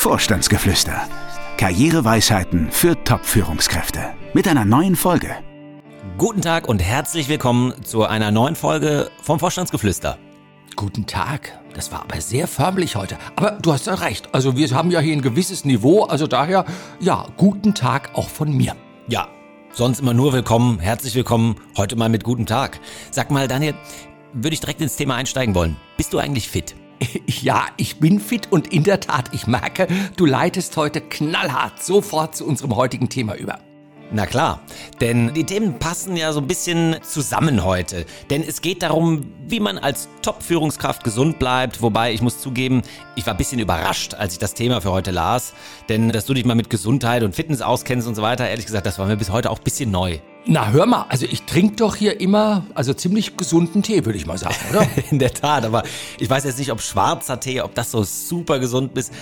Vorstandsgeflüster. Karriereweisheiten für Top-Führungskräfte. Mit einer neuen Folge. Guten Tag und herzlich willkommen zu einer neuen Folge vom Vorstandsgeflüster. Guten Tag. Das war aber sehr förmlich heute. Aber du hast ja recht. Also wir haben ja hier ein gewisses Niveau. Also daher, ja, guten Tag auch von mir. Ja, sonst immer nur willkommen, herzlich willkommen, heute mal mit guten Tag. Sag mal, Daniel, würde ich direkt ins Thema einsteigen wollen. Bist du eigentlich fit? Ja, ich bin fit und in der Tat, ich merke, du leitest heute knallhart sofort zu unserem heutigen Thema über. Na klar, denn die Themen passen ja so ein bisschen zusammen heute. Denn es geht darum, wie man als Top-Führungskraft gesund bleibt. Wobei ich muss zugeben, ich war ein bisschen überrascht, als ich das Thema für heute las. Denn dass du dich mal mit Gesundheit und Fitness auskennst und so weiter, ehrlich gesagt, das war mir bis heute auch ein bisschen neu. Na, hör mal, also ich trinke doch hier immer, also ziemlich gesunden Tee, würde ich mal sagen, oder? In der Tat, aber ich weiß jetzt nicht, ob schwarzer Tee, ob das so super gesund ist.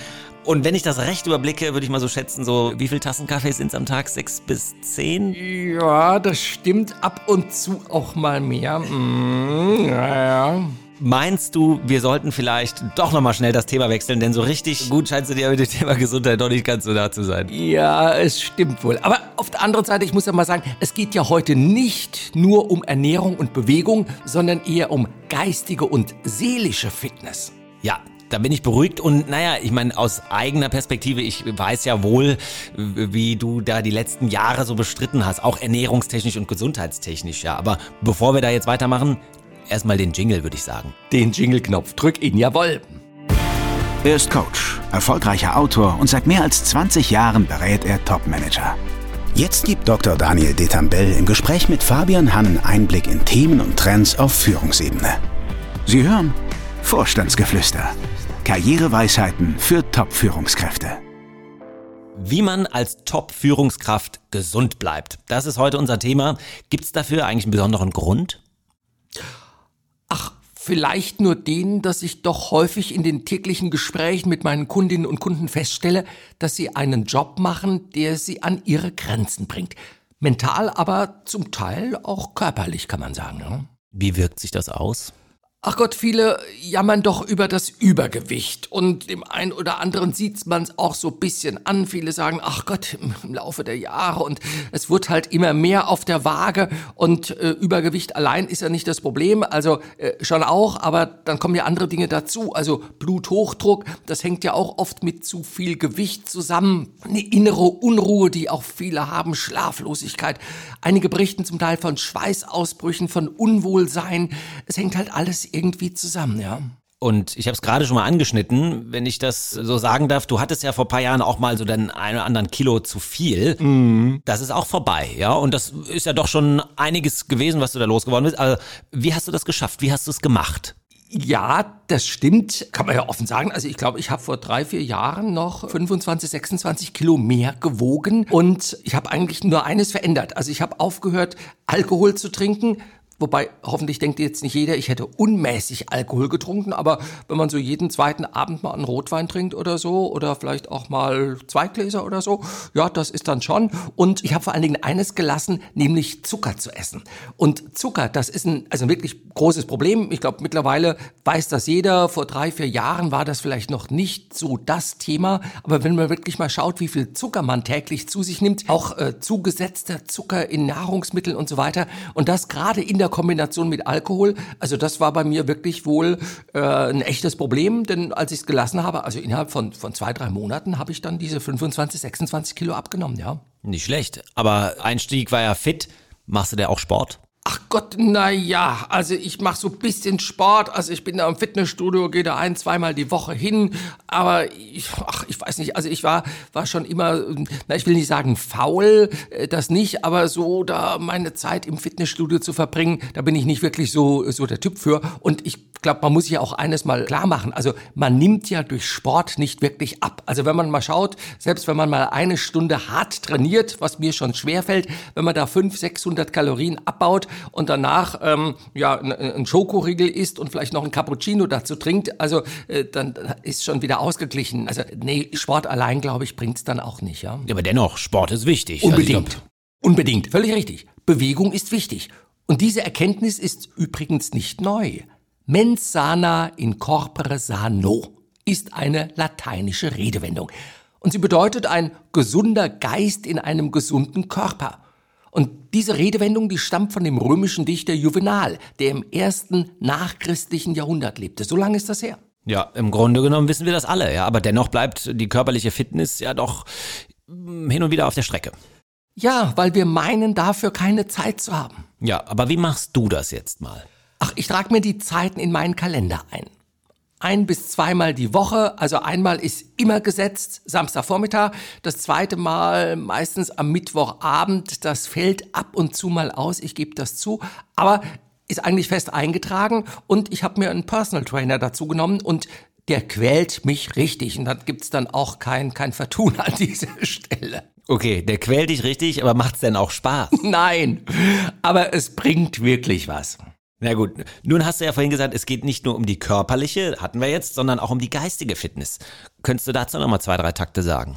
Und wenn ich das recht überblicke, würde ich mal so schätzen, so wie viele Tassen Kaffee sind es am Tag? Sechs bis zehn? Ja, das stimmt ab und zu auch mal mehr. Mm, ja, ja. Meinst du, wir sollten vielleicht doch nochmal schnell das Thema wechseln? Denn so richtig gut scheinst du dir mit dem Thema Gesundheit doch nicht ganz so nah zu sein. Ja, es stimmt wohl. Aber auf der anderen Seite, ich muss ja mal sagen, es geht ja heute nicht nur um Ernährung und Bewegung, sondern eher um geistige und seelische Fitness. Ja, da bin ich beruhigt und naja, ich meine, aus eigener Perspektive, ich weiß ja wohl, wie du da die letzten Jahre so bestritten hast, auch ernährungstechnisch und gesundheitstechnisch, ja. Aber bevor wir da jetzt weitermachen, erstmal den Jingle, würde ich sagen. Den Jingle-Knopf drück ihn, jawohl. Er ist Coach, erfolgreicher Autor und seit mehr als 20 Jahren berät er Topmanager. Jetzt gibt Dr. Daniel Detambell im Gespräch mit Fabian Hannen Einblick in Themen und Trends auf Führungsebene. Sie hören Vorstandsgeflüster. Karriereweisheiten für Top-Führungskräfte. Wie man als Top-Führungskraft gesund bleibt. Das ist heute unser Thema. Gibt es dafür eigentlich einen besonderen Grund? Vielleicht nur den, dass ich doch häufig in den täglichen Gesprächen mit meinen Kundinnen und Kunden feststelle, dass sie einen Job machen, der sie an ihre Grenzen bringt. Mental, aber zum Teil auch körperlich, kann man sagen. Ne? Wie wirkt sich das aus? Ach Gott, viele jammern doch über das Übergewicht und dem einen oder anderen sieht man es auch so bisschen an. Viele sagen, ach Gott, im Laufe der Jahre und es wird halt immer mehr auf der Waage und äh, Übergewicht allein ist ja nicht das Problem, also äh, schon auch, aber dann kommen ja andere Dinge dazu. Also Bluthochdruck, das hängt ja auch oft mit zu viel Gewicht zusammen. Eine innere Unruhe, die auch viele haben, Schlaflosigkeit. Einige berichten zum Teil von Schweißausbrüchen, von Unwohlsein. Es hängt halt alles irgendwie zusammen, ja. Und ich habe es gerade schon mal angeschnitten, wenn ich das so sagen darf. Du hattest ja vor paar Jahren auch mal so den einen oder anderen Kilo zu viel. Mhm. Das ist auch vorbei, ja. Und das ist ja doch schon einiges gewesen, was du da losgeworden bist. Also, wie hast du das geschafft? Wie hast du es gemacht? Ja, das stimmt. Kann man ja offen sagen. Also ich glaube, ich habe vor drei, vier Jahren noch 25, 26 Kilo mehr gewogen und ich habe eigentlich nur eines verändert. Also ich habe aufgehört, Alkohol zu trinken, Wobei, hoffentlich denkt jetzt nicht jeder, ich hätte unmäßig Alkohol getrunken, aber wenn man so jeden zweiten Abend mal einen Rotwein trinkt oder so, oder vielleicht auch mal zwei Gläser oder so, ja, das ist dann schon. Und ich habe vor allen Dingen eines gelassen, nämlich Zucker zu essen. Und Zucker, das ist ein, also ein wirklich großes Problem. Ich glaube, mittlerweile weiß das jeder. Vor drei, vier Jahren war das vielleicht noch nicht so das Thema. Aber wenn man wirklich mal schaut, wie viel Zucker man täglich zu sich nimmt, auch äh, zugesetzter Zucker in Nahrungsmitteln und so weiter, und das gerade in der Kombination mit Alkohol. Also das war bei mir wirklich wohl äh, ein echtes Problem, denn als ich es gelassen habe, also innerhalb von, von zwei, drei Monaten, habe ich dann diese 25, 26 Kilo abgenommen, ja. Nicht schlecht, aber Einstieg war ja fit. Machst du da auch Sport? Ach Gott, na ja, also ich mache so ein bisschen Sport, also ich bin da im Fitnessstudio, gehe da ein, zweimal die Woche hin, aber ich, ach, ich weiß nicht, also ich war, war schon immer, na ich will nicht sagen faul, äh, das nicht, aber so da meine Zeit im Fitnessstudio zu verbringen, da bin ich nicht wirklich so, so der Typ für. Und ich glaube, man muss sich ja auch eines mal klar machen, also man nimmt ja durch Sport nicht wirklich ab, also wenn man mal schaut, selbst wenn man mal eine Stunde hart trainiert, was mir schon schwer fällt, wenn man da 500, 600 Kalorien abbaut, und danach ähm, ja ein Schokoriegel isst und vielleicht noch ein Cappuccino dazu trinkt, also äh, dann ist schon wieder ausgeglichen. Also nee, Sport allein, glaube ich, bringt's dann auch nicht. Ja? ja, aber dennoch, Sport ist wichtig. Also Unbedingt. Also Unbedingt, völlig richtig. Bewegung ist wichtig. Und diese Erkenntnis ist übrigens nicht neu. Mens sana in corpore sano. ist eine lateinische Redewendung. Und sie bedeutet ein gesunder Geist in einem gesunden Körper. Und diese Redewendung, die stammt von dem römischen Dichter Juvenal, der im ersten nachchristlichen Jahrhundert lebte. So lange ist das her. Ja, im Grunde genommen wissen wir das alle, ja, aber dennoch bleibt die körperliche Fitness ja doch hm, hin und wieder auf der Strecke. Ja, weil wir meinen, dafür keine Zeit zu haben. Ja, aber wie machst du das jetzt mal? Ach, ich trage mir die Zeiten in meinen Kalender ein ein bis zweimal die Woche. Also einmal ist immer gesetzt, Samstagvormittag. Das zweite Mal meistens am Mittwochabend. Das fällt ab und zu mal aus, ich gebe das zu. Aber ist eigentlich fest eingetragen und ich habe mir einen Personal Trainer dazu genommen und der quält mich richtig und da gibt's dann auch kein, kein Vertun an dieser Stelle. Okay, der quält dich richtig, aber macht's denn auch Spaß? Nein, aber es bringt wirklich was. Na gut, nun hast du ja vorhin gesagt, es geht nicht nur um die körperliche, hatten wir jetzt, sondern auch um die geistige Fitness. Könntest du dazu nochmal zwei, drei Takte sagen?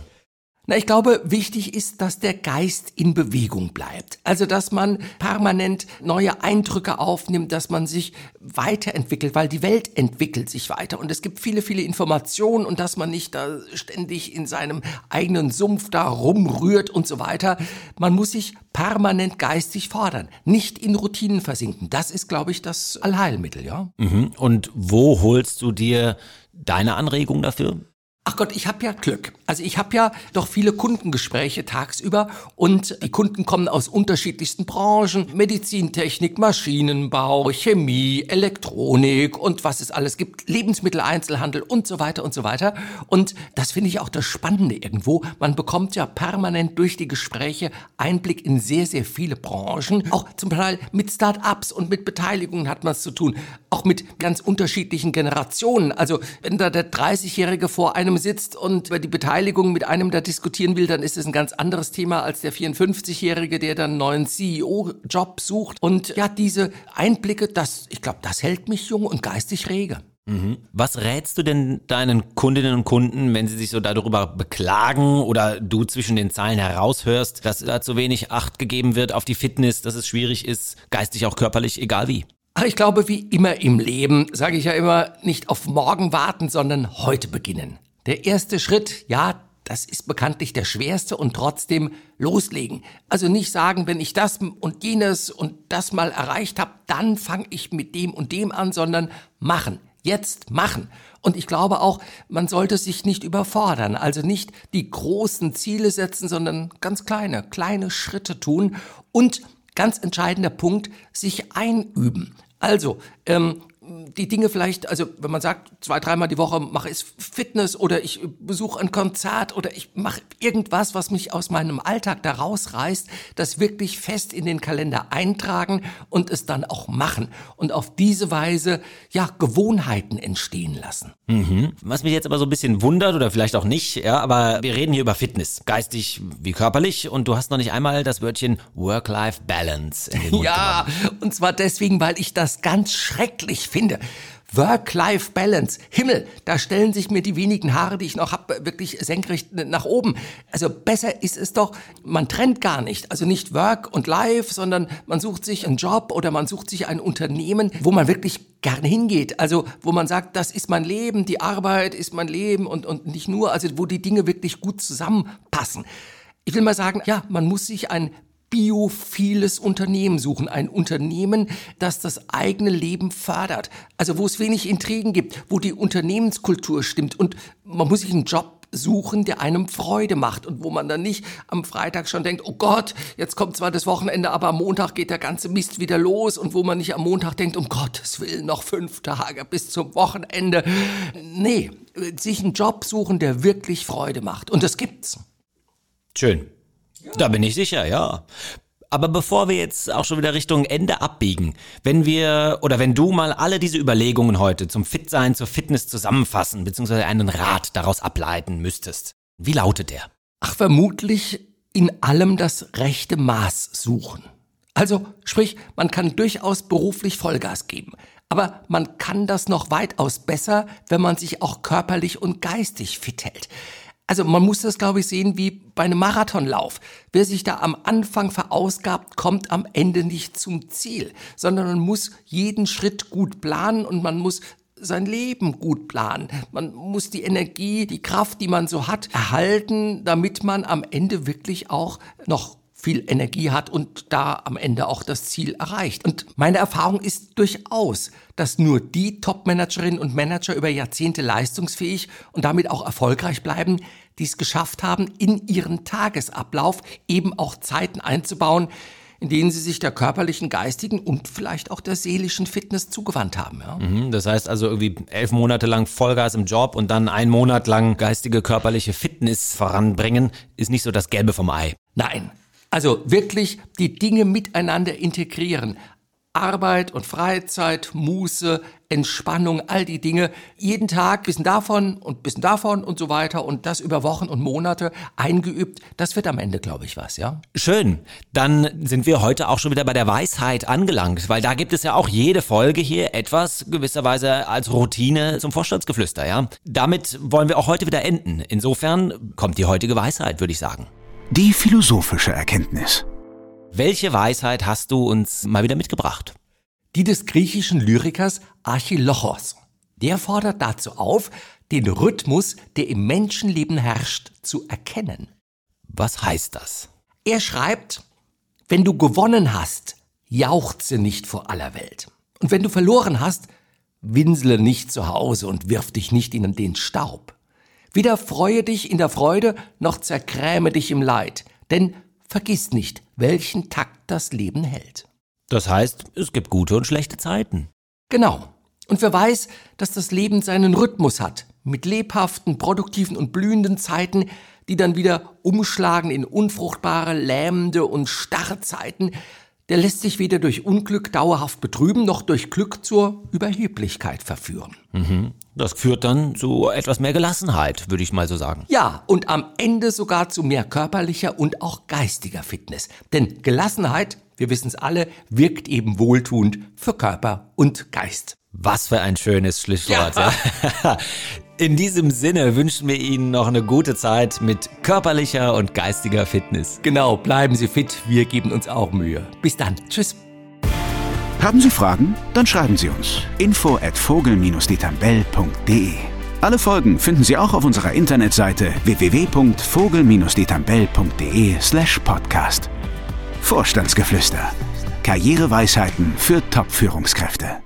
Na, ich glaube, wichtig ist, dass der Geist in Bewegung bleibt. Also, dass man permanent neue Eindrücke aufnimmt, dass man sich weiterentwickelt, weil die Welt entwickelt sich weiter und es gibt viele, viele Informationen und dass man nicht da ständig in seinem eigenen Sumpf da rumrührt und so weiter. Man muss sich permanent geistig fordern, nicht in Routinen versinken. Das ist, glaube ich, das Allheilmittel, ja. Mhm. Und wo holst du dir deine Anregung dafür? Ach Gott, ich habe ja Glück. Also ich habe ja doch viele Kundengespräche tagsüber und die Kunden kommen aus unterschiedlichsten Branchen, Medizintechnik, Maschinenbau, Chemie, Elektronik und was es alles gibt, Lebensmitteleinzelhandel und so weiter und so weiter. Und das finde ich auch das Spannende irgendwo. Man bekommt ja permanent durch die Gespräche Einblick in sehr, sehr viele Branchen. Auch zum Teil mit Start-ups und mit Beteiligungen hat man es zu tun. Auch mit ganz unterschiedlichen Generationen. Also wenn da der 30-Jährige vor einem einem sitzt und über die Beteiligung mit einem da diskutieren will, dann ist es ein ganz anderes Thema als der 54-Jährige, der dann einen neuen CEO-Job sucht. Und ja, diese Einblicke, das, ich glaube, das hält mich jung und geistig rege. Mhm. Was rätst du denn deinen Kundinnen und Kunden, wenn sie sich so darüber beklagen oder du zwischen den Zeilen heraushörst, dass da zu wenig Acht gegeben wird auf die Fitness, dass es schwierig ist, geistig auch körperlich, egal wie? Ach, ich glaube, wie immer im Leben, sage ich ja immer, nicht auf morgen warten, sondern heute beginnen. Der erste Schritt, ja, das ist bekanntlich der schwerste und trotzdem loslegen. Also nicht sagen, wenn ich das und jenes und das mal erreicht habe, dann fange ich mit dem und dem an, sondern machen. Jetzt machen. Und ich glaube auch, man sollte sich nicht überfordern, also nicht die großen Ziele setzen, sondern ganz kleine, kleine Schritte tun und ganz entscheidender Punkt, sich einüben. Also, ähm, die Dinge vielleicht, also wenn man sagt, zwei, dreimal die Woche mache ich Fitness oder ich besuche ein Konzert oder ich mache irgendwas, was mich aus meinem Alltag da rausreißt, das wirklich fest in den Kalender eintragen und es dann auch machen und auf diese Weise ja Gewohnheiten entstehen lassen. Mhm. Was mich jetzt aber so ein bisschen wundert oder vielleicht auch nicht, ja, aber wir reden hier über Fitness, geistig wie körperlich und du hast noch nicht einmal das Wörtchen Work-Life-Balance in den Mund Ja, genommen. und zwar deswegen, weil ich das ganz schrecklich finde. Work-Life-Balance. Himmel, da stellen sich mir die wenigen Haare, die ich noch habe, wirklich senkrecht nach oben. Also besser ist es doch, man trennt gar nicht. Also nicht Work und Life, sondern man sucht sich einen Job oder man sucht sich ein Unternehmen, wo man wirklich gerne hingeht. Also wo man sagt, das ist mein Leben, die Arbeit ist mein Leben und, und nicht nur, also wo die Dinge wirklich gut zusammenpassen. Ich will mal sagen, ja, man muss sich ein biophiles Unternehmen suchen. Ein Unternehmen, das das eigene Leben fördert. Also wo es wenig Intrigen gibt, wo die Unternehmenskultur stimmt und man muss sich einen Job suchen, der einem Freude macht und wo man dann nicht am Freitag schon denkt, oh Gott, jetzt kommt zwar das Wochenende, aber am Montag geht der ganze Mist wieder los und wo man nicht am Montag denkt, um Gottes Willen, noch fünf Tage bis zum Wochenende. Nee, sich einen Job suchen, der wirklich Freude macht. Und das gibt's. Schön. Da bin ich sicher, ja. Aber bevor wir jetzt auch schon wieder Richtung Ende abbiegen, wenn wir oder wenn du mal alle diese Überlegungen heute zum Fitsein, zur Fitness zusammenfassen, beziehungsweise einen Rat daraus ableiten müsstest, wie lautet der? Ach, vermutlich in allem das rechte Maß suchen. Also, sprich, man kann durchaus beruflich Vollgas geben. Aber man kann das noch weitaus besser, wenn man sich auch körperlich und geistig fit hält. Also man muss das, glaube ich, sehen wie bei einem Marathonlauf. Wer sich da am Anfang verausgabt, kommt am Ende nicht zum Ziel, sondern man muss jeden Schritt gut planen und man muss sein Leben gut planen. Man muss die Energie, die Kraft, die man so hat, erhalten, damit man am Ende wirklich auch noch viel Energie hat und da am Ende auch das Ziel erreicht. Und meine Erfahrung ist durchaus, dass nur die Top-Managerinnen und Manager über Jahrzehnte leistungsfähig und damit auch erfolgreich bleiben, die es geschafft haben, in ihren Tagesablauf eben auch Zeiten einzubauen, in denen sie sich der körperlichen, geistigen und vielleicht auch der seelischen Fitness zugewandt haben. Ja? Mhm, das heißt also irgendwie elf Monate lang Vollgas im Job und dann einen Monat lang geistige, körperliche Fitness voranbringen, ist nicht so das Gelbe vom Ei. Nein, also wirklich die Dinge miteinander integrieren. Arbeit und Freizeit, Muße, Entspannung, all die Dinge. Jeden Tag bisschen davon und bisschen davon und so weiter und das über Wochen und Monate eingeübt. Das wird am Ende, glaube ich, was, ja? Schön. Dann sind wir heute auch schon wieder bei der Weisheit angelangt, weil da gibt es ja auch jede Folge hier etwas gewisserweise als Routine zum Vorstandsgeflüster, ja? Damit wollen wir auch heute wieder enden. Insofern kommt die heutige Weisheit, würde ich sagen. Die philosophische Erkenntnis. Welche Weisheit hast du uns mal wieder mitgebracht? Die des griechischen Lyrikers Archilochos. Der fordert dazu auf, den Rhythmus, der im Menschenleben herrscht, zu erkennen. Was heißt das? Er schreibt, wenn du gewonnen hast, jauchze nicht vor aller Welt. Und wenn du verloren hast, winsele nicht zu Hause und wirf dich nicht in den Staub. Weder freue dich in der Freude, noch zerkräme dich im Leid, denn vergiss nicht, welchen Takt das Leben hält. Das heißt, es gibt gute und schlechte Zeiten. Genau. Und wer weiß, dass das Leben seinen Rhythmus hat, mit lebhaften, produktiven und blühenden Zeiten, die dann wieder umschlagen in unfruchtbare, lähmende und starre Zeiten, der lässt sich weder durch Unglück dauerhaft betrüben, noch durch Glück zur Überheblichkeit verführen. Mhm. Das führt dann zu etwas mehr Gelassenheit, würde ich mal so sagen. Ja, und am Ende sogar zu mehr körperlicher und auch geistiger Fitness. Denn Gelassenheit, wir wissen es alle, wirkt eben wohltuend für Körper und Geist. Was für ein schönes Schlusswort. Ja. ja. In diesem Sinne wünschen wir Ihnen noch eine gute Zeit mit körperlicher und geistiger Fitness. Genau, bleiben Sie fit, wir geben uns auch Mühe. Bis dann, tschüss. Haben Sie Fragen? Dann schreiben Sie uns. Info at vogel-detambell.de Alle Folgen finden Sie auch auf unserer Internetseite www.vogel-detambell.de slash podcast. Vorstandsgeflüster. Karriereweisheiten für Top-Führungskräfte.